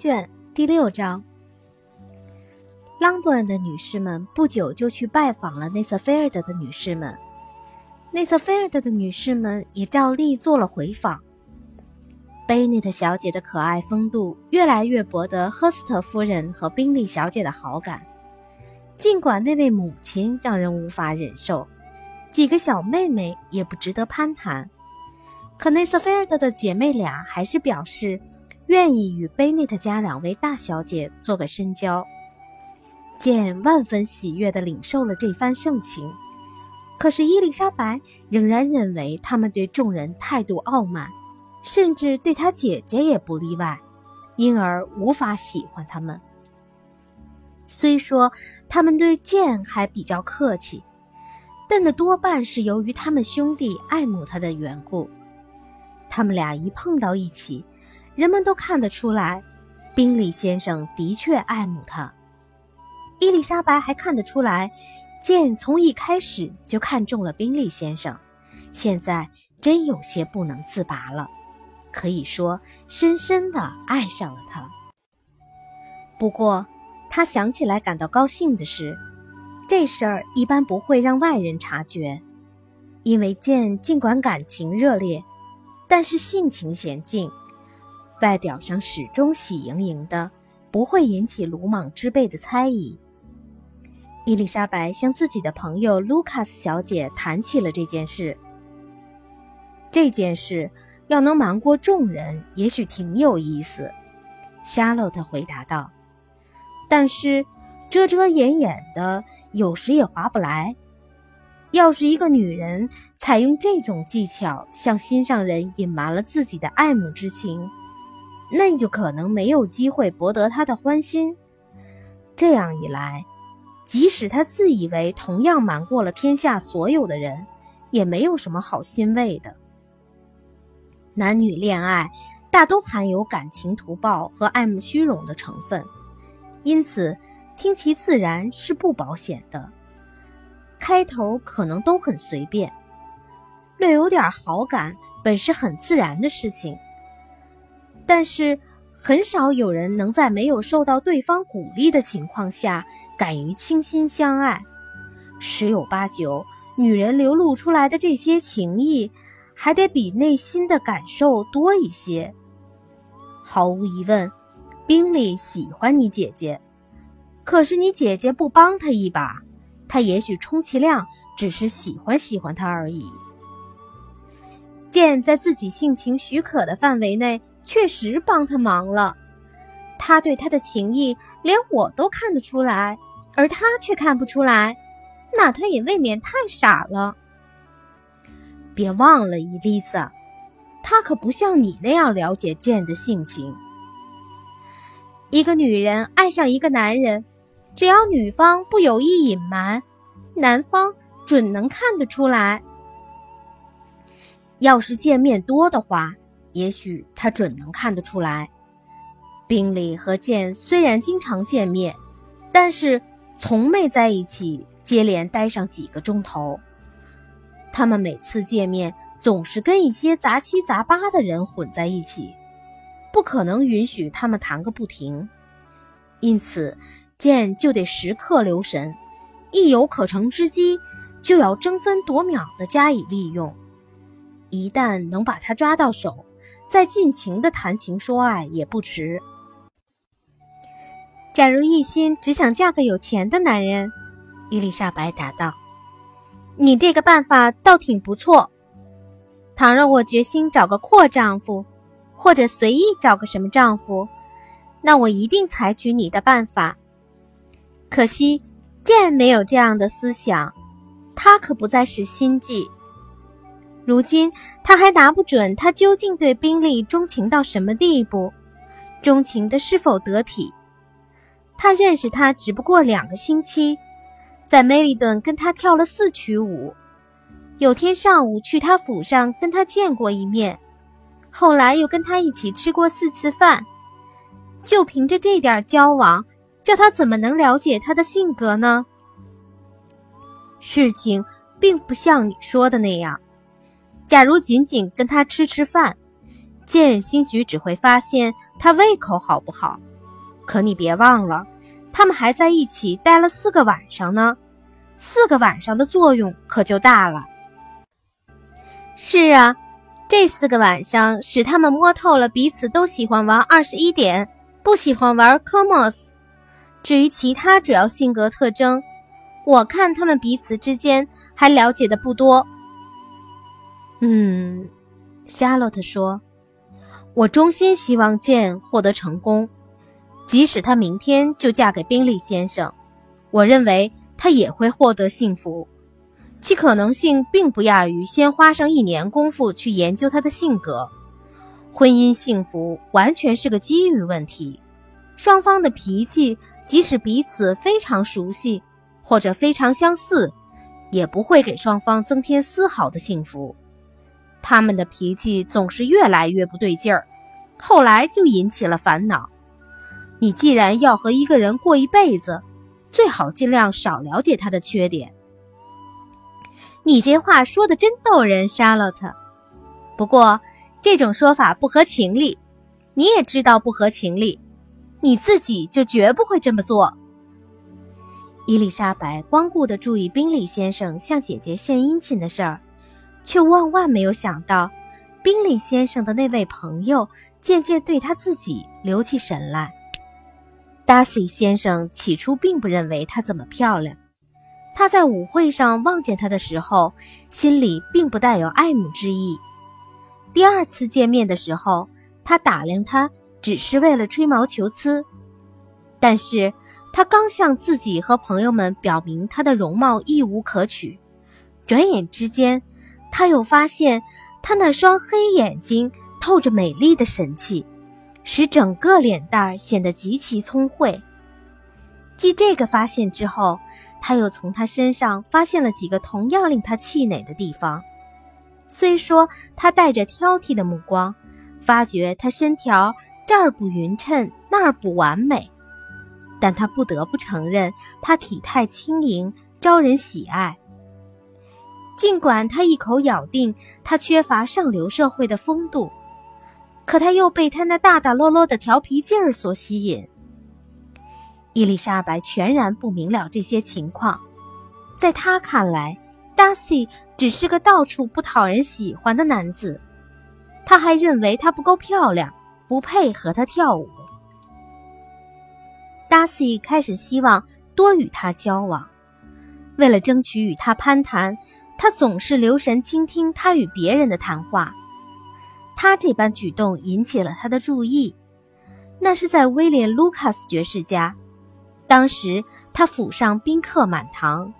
卷第六章。朗顿的女士们不久就去拜访了内瑟菲尔德的女士们，内瑟菲尔德的女士们也照例做了回访。贝内特小姐的可爱风度越来越博得赫斯特夫人和宾利小姐的好感，尽管那位母亲让人无法忍受，几个小妹妹也不值得攀谈，可内瑟菲尔德的姐妹俩还是表示愿意与贝内特家两位大小姐做个深交。简万分喜悦地领受了这番盛情，可是伊丽莎白仍然认为他们对众人态度傲慢，甚至对她姐姐也不例外，因而无法喜欢他们。虽说他们对剑还比较客气，但那多半是由于他们兄弟爱慕他的缘故。他们俩一碰到一起，人们都看得出来，宾利先生的确爱慕他。伊丽莎白还看得出来，剑从一开始就看中了宾利先生，现在真有些不能自拔了，可以说深深的爱上了他。不过，他想起来感到高兴的是，这事儿一般不会让外人察觉，因为剑尽管感情热烈，但是性情娴静，外表上始终喜盈盈的，不会引起鲁莽之辈的猜疑。伊丽莎白向自己的朋友卢卡斯小姐谈起了这件事。这件事要能瞒过众人，也许挺有意思。沙洛特回答道：“但是遮遮掩掩的，有时也划不来。要是一个女人采用这种技巧向心上人隐瞒了自己的爱慕之情，那你就可能没有机会博得他的欢心。这样一来。”即使他自以为同样瞒过了天下所有的人，也没有什么好欣慰的。男女恋爱大都含有感情图报和爱慕虚荣的成分，因此听其自然是不保险的。开头可能都很随便，略有点好感本是很自然的事情，但是。很少有人能在没有受到对方鼓励的情况下敢于倾心相爱，十有八九，女人流露出来的这些情意，还得比内心的感受多一些。毫无疑问，宾利喜欢你姐姐，可是你姐姐不帮他一把，他也许充其量只是喜欢喜欢他而已。剑在自己性情许可的范围内。确实帮他忙了，他对他的情谊连我都看得出来，而他却看不出来，那他也未免太傻了。别忘了，伊丽莎，他可不像你那样了解剑的性情。一个女人爱上一个男人，只要女方不有意隐瞒，男方准能看得出来。要是见面多的话。也许他准能看得出来，宾利和剑虽然经常见面，但是从没在一起接连待上几个钟头。他们每次见面总是跟一些杂七杂八的人混在一起，不可能允许他们谈个不停。因此，剑就得时刻留神，一有可乘之机，就要争分夺秒地加以利用。一旦能把他抓到手，再尽情的谈情说爱也不迟。假如一心只想嫁个有钱的男人，伊丽莎白答道：“你这个办法倒挺不错。倘若我决心找个阔丈夫，或者随意找个什么丈夫，那我一定采取你的办法。可惜剑没有这样的思想，他可不再是心计。”如今他还拿不准他究竟对宾利钟情到什么地步，钟情的是否得体。他认识他只不过两个星期，在梅利顿跟他跳了四曲舞，有天上午去他府上跟他见过一面，后来又跟他一起吃过四次饭。就凭着这点交往，叫他怎么能了解他的性格呢？事情并不像你说的那样。假如仅仅跟他吃吃饭，剑兴许只会发现他胃口好不好，可你别忘了，他们还在一起待了四个晚上呢。四个晚上的作用可就大了。是啊，这四个晚上使他们摸透了彼此都喜欢玩二十一点，不喜欢玩科莫斯。至于其他主要性格特征，我看他们彼此之间还了解的不多。嗯，夏洛特说：“我衷心希望剑获得成功，即使她明天就嫁给宾利先生，我认为她也会获得幸福。其可能性并不亚于先花上一年功夫去研究她的性格。婚姻幸福完全是个机遇问题，双方的脾气。”即使彼此非常熟悉，或者非常相似，也不会给双方增添丝毫的幸福。他们的脾气总是越来越不对劲儿，后来就引起了烦恼。你既然要和一个人过一辈子，最好尽量少了解他的缺点。你这话说的真逗人，莎洛特。不过这种说法不合情理，你也知道不合情理。你自己就绝不会这么做。伊丽莎白光顾地注意宾利先生向姐姐献殷勤的事儿，却万万没有想到，宾利先生的那位朋友渐渐对他自己留起神来。达西先生起初并不认为她怎么漂亮，他在舞会上望见她的时候，心里并不带有爱慕之意。第二次见面的时候，他打量她。只是为了吹毛求疵，但是他刚向自己和朋友们表明他的容貌亦无可取，转眼之间，他又发现他那双黑眼睛透着美丽的神气，使整个脸蛋儿显得极其聪慧。继这个发现之后，他又从他身上发现了几个同样令他气馁的地方。虽说他带着挑剔的目光，发觉他身条。这儿不匀称，那儿不完美，但他不得不承认，他体态轻盈，招人喜爱。尽管他一口咬定他缺乏上流社会的风度，可他又被他那大大落落的调皮劲儿所吸引。伊丽莎白全然不明了这些情况，在他看来，达西只是个到处不讨人喜欢的男子。他还认为她不够漂亮。不配和他跳舞。达西开始希望多与他交往，为了争取与他攀谈，他总是留神倾听他与别人的谈话。他这般举动引起了他的注意，那是在威廉·卢卡斯爵士家。当时他府上宾客满堂。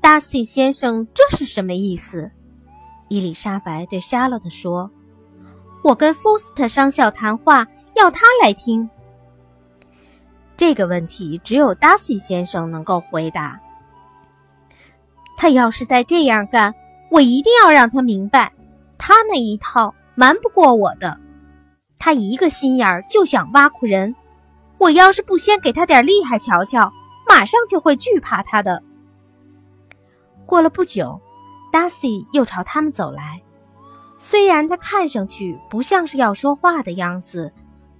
达西先生，这是什么意思？伊丽莎白对夏洛特说。我跟福斯特上校谈话，要他来听。这个问题只有达西先生能够回答。他要是再这样干，我一定要让他明白，他那一套瞒不过我的。他一个心眼儿就想挖苦人，我要是不先给他点厉害瞧瞧，马上就会惧怕他的。过了不久，达西又朝他们走来。虽然他看上去不像是要说话的样子，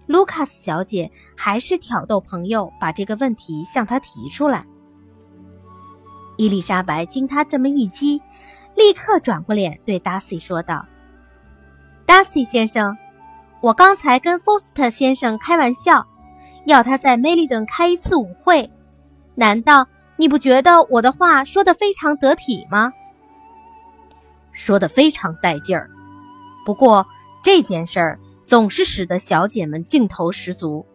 卢卡斯小姐还是挑逗朋友把这个问题向他提出来。伊丽莎白经他这么一激，立刻转过脸对达西说道：“达西先生，我刚才跟福斯特先生开玩笑，要他在梅利顿开一次舞会，难道你不觉得我的话说得非常得体吗？说得非常带劲儿。”不过这件事儿总是使得小姐们劲头十足。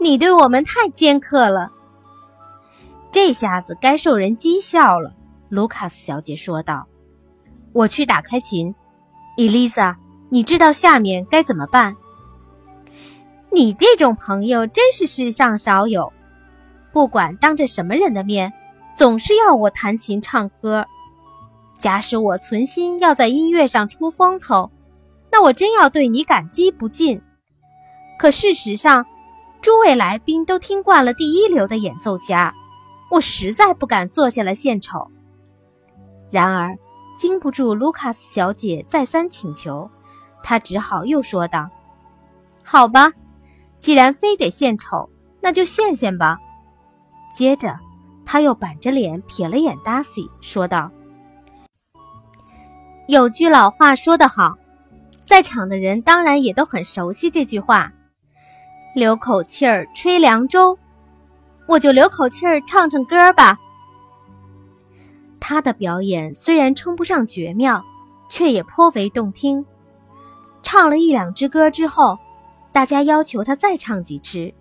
你对我们太尖刻了，这下子该受人讥笑了。”卢卡斯小姐说道。“我去打开琴，伊丽莎，你知道下面该怎么办？”你这种朋友真是世上少有，不管当着什么人的面，总是要我弹琴唱歌。假使我存心要在音乐上出风头，那我真要对你感激不尽。可事实上，诸位来宾都听惯了第一流的演奏家，我实在不敢坐下来献丑。然而，经不住卢卡斯小姐再三请求，他只好又说道：“好吧，既然非得献丑，那就献献吧。”接着，他又板着脸瞥了眼达西，说道：“有句老话说得好，在场的人当然也都很熟悉这句话。留口气儿吹凉州，我就留口气儿唱唱歌吧。”他的表演虽然称不上绝妙，却也颇为动听。唱了一两支歌之后，大家要求他再唱几支。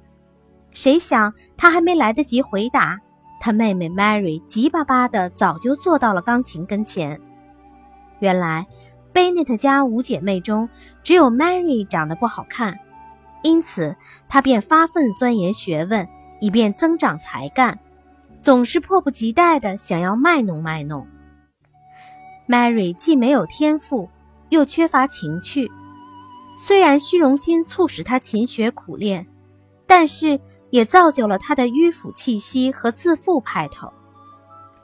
谁想他还没来得及回答，他妹妹 Mary 急巴巴的早就坐到了钢琴跟前。原来贝内特家五姐妹中只有 Mary 长得不好看，因此她便发奋钻研学问，以便增长才干。总是迫不及待地想要卖弄卖弄。Mary 既没有天赋，又缺乏情趣。虽然虚荣心促使她勤学苦练，但是也造就了她的迂腐气息和自负派头。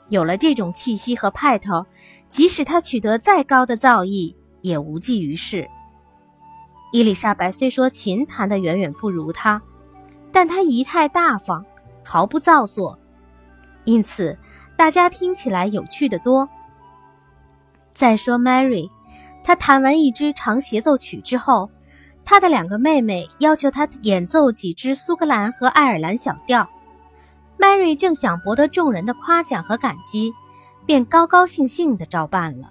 有了这种气息和派头，即使她取得再高的造诣，也无济于事。伊丽莎白虽说琴弹得远远不如她，但她仪态大方，毫不造作。因此，大家听起来有趣的多。再说 Mary，她弹完一支长协奏曲之后，她的两个妹妹要求她演奏几支苏格兰和爱尔兰小调。Mary 正想博得众人的夸奖和感激，便高高兴兴地照办了。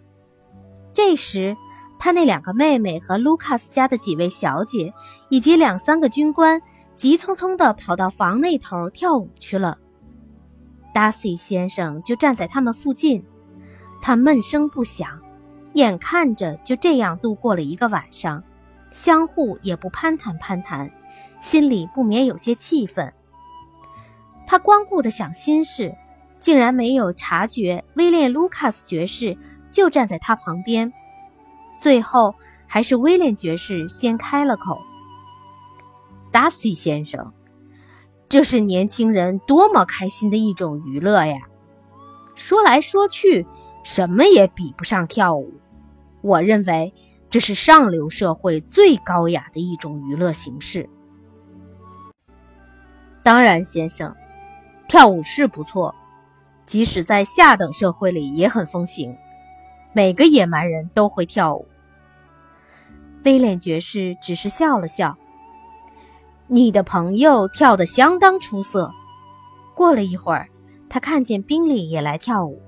这时，她那两个妹妹和卢卡斯家的几位小姐，以及两三个军官，急匆匆地跑到房那头跳舞去了。达西先生就站在他们附近，他闷声不响，眼看着就这样度过了一个晚上，相互也不攀谈攀谈，心里不免有些气愤。他光顾的想心事，竟然没有察觉威廉·卢卡斯爵士就站在他旁边。最后还是威廉爵士先开了口：“达西先生。”这是年轻人多么开心的一种娱乐呀！说来说去，什么也比不上跳舞。我认为这是上流社会最高雅的一种娱乐形式。当然，先生，跳舞是不错，即使在下等社会里也很风行。每个野蛮人都会跳舞。威廉爵士只是笑了笑。你的朋友跳得相当出色。过了一会儿，他看见宾利也来跳舞，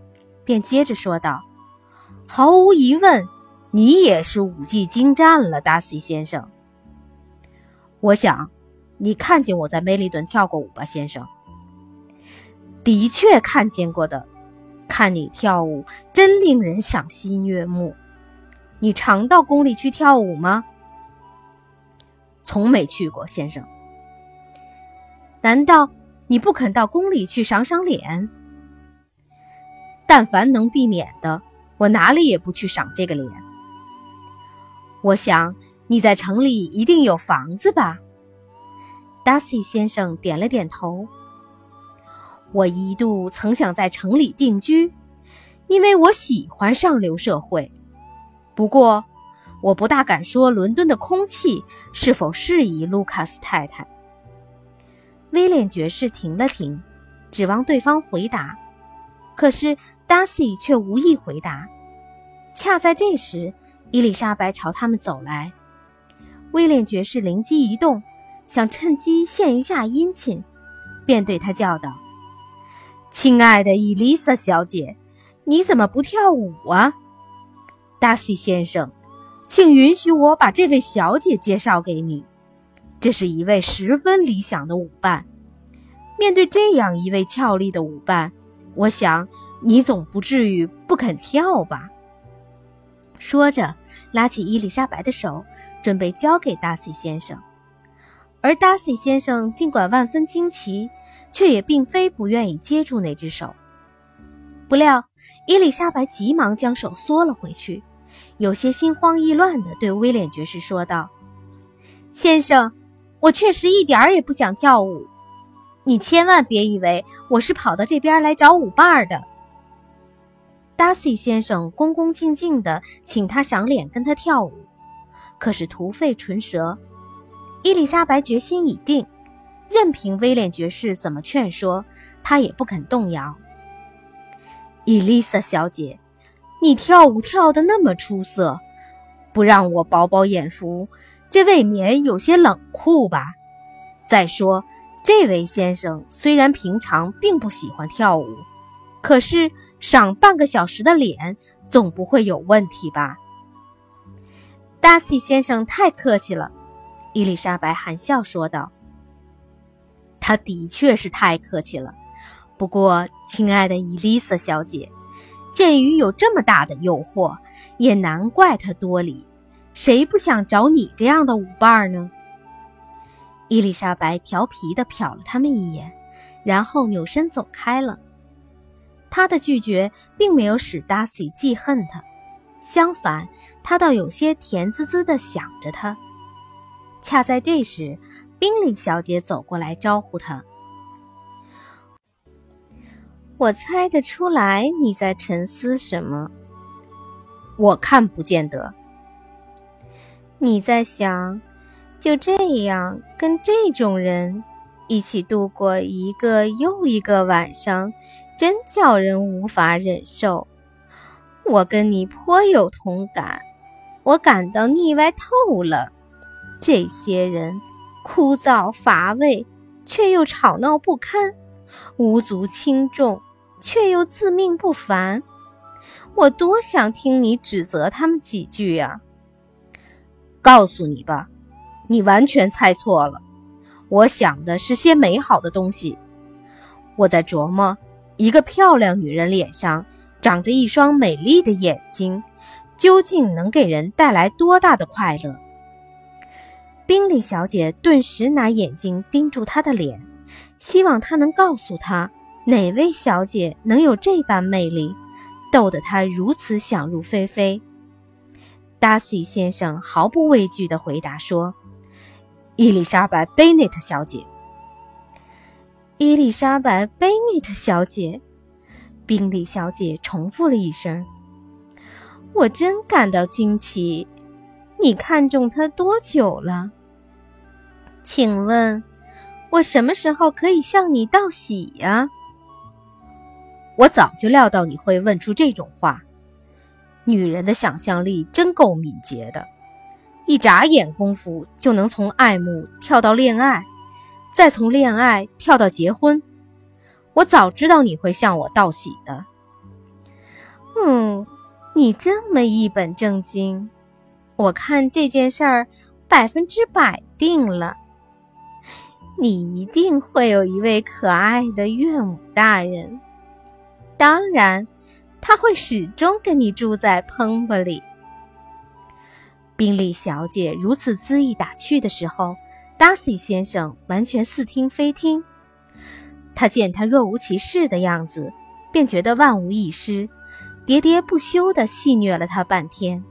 便接着说道：“毫无疑问，你也是舞技精湛了，达西先生。我想，你看见我在梅里顿跳过舞吧，先生？的确看见过的。看你跳舞，真令人赏心悦目。你常到宫里去跳舞吗？”从没去过，先生。难道你不肯到宫里去赏赏脸？但凡能避免的，我哪里也不去赏这个脸。我想你在城里一定有房子吧？达西先生点了点头。我一度曾想在城里定居，因为我喜欢上流社会。不过。我不大敢说伦敦的空气是否适宜卢卡斯太太。威廉爵士停了停，指望对方回答，可是达西却无意回答。恰在这时，伊丽莎白朝他们走来，威廉爵士灵机一动，想趁机献一下殷勤，便对他叫道：“亲爱的伊丽莎小姐，你怎么不跳舞啊？”达西先生。请允许我把这位小姐介绍给你，这是一位十分理想的舞伴。面对这样一位俏丽的舞伴，我想你总不至于不肯跳吧？说着，拉起伊丽莎白的手，准备交给达西先生。而达西先生尽管万分惊奇，却也并非不愿意接住那只手。不料，伊丽莎白急忙将手缩了回去。有些心慌意乱地对威廉爵士说道：“先生，我确实一点儿也不想跳舞，你千万别以为我是跑到这边来找舞伴的。”达西先生恭恭敬敬地请他赏脸跟他跳舞，可是徒费唇舌。伊丽莎白决心已定，任凭威廉爵士怎么劝说，她也不肯动摇。伊丽莎小姐，你跳舞跳得那么出色，不让我饱饱眼福，这未免有些冷酷吧？再说，这位先生虽然平常并不喜欢跳舞，可是赏半个小时的脸总不会有问题吧？达西先生太客气了。伊丽莎白含笑说道：“他的确是太客气了。不过，亲爱的伊丽莎小姐，鉴于有这么大的诱惑，也难怪他多礼。谁不想找你这样的舞伴呢？”伊丽莎白调皮地瞟了他们一眼，然后扭身走开了。她的拒绝并没有使达西记恨他，相反，他倒有些甜滋滋地想着他。恰在这时，宾利小姐走过来招呼他。我猜得出来你在沉思什么。我看不见得。你在想，就这样跟这种人一起度过一个又一个晚上，真叫人无法忍受。我跟你颇有同感，我感到腻歪透了。这些人枯燥乏味，却又吵闹不堪；无足轻重，却又自命不凡。我多想听你指责他们几句呀！告诉你吧，你完全猜错了。我想的是些美好的东西。我在琢磨，一个漂亮女人脸上长着一双美丽的眼睛，究竟能给人带来多大的快乐？宾利小姐顿时拿眼睛盯住他的脸，希望他能告诉她哪位小姐能有这般魅力，逗得他如此想入非非。达西先生毫不畏惧地回答说：“伊丽莎白·贝内特小姐。”伊丽莎白·贝内特小姐，宾利小姐重复了一声：“我真感到惊奇。你看中她多久了？”请问，我什么时候可以向你道喜呀？我早就料到你会问出这种话。女人的想象力真够敏捷的，一眨眼功夫就能从爱慕跳到恋爱，再从恋爱跳到结婚。我早知道你会向我道喜的。嗯，你这么一本正经，我看这件事儿百分之百定了。你一定会有一位可爱的岳母大人，当然，他会始终跟你住在彭伯里。宾利小姐如此恣意打趣的时候，达西先生完全似听非听。他见他若无其事的样子，便觉得万无一失，喋喋不休地戏谑了他半天。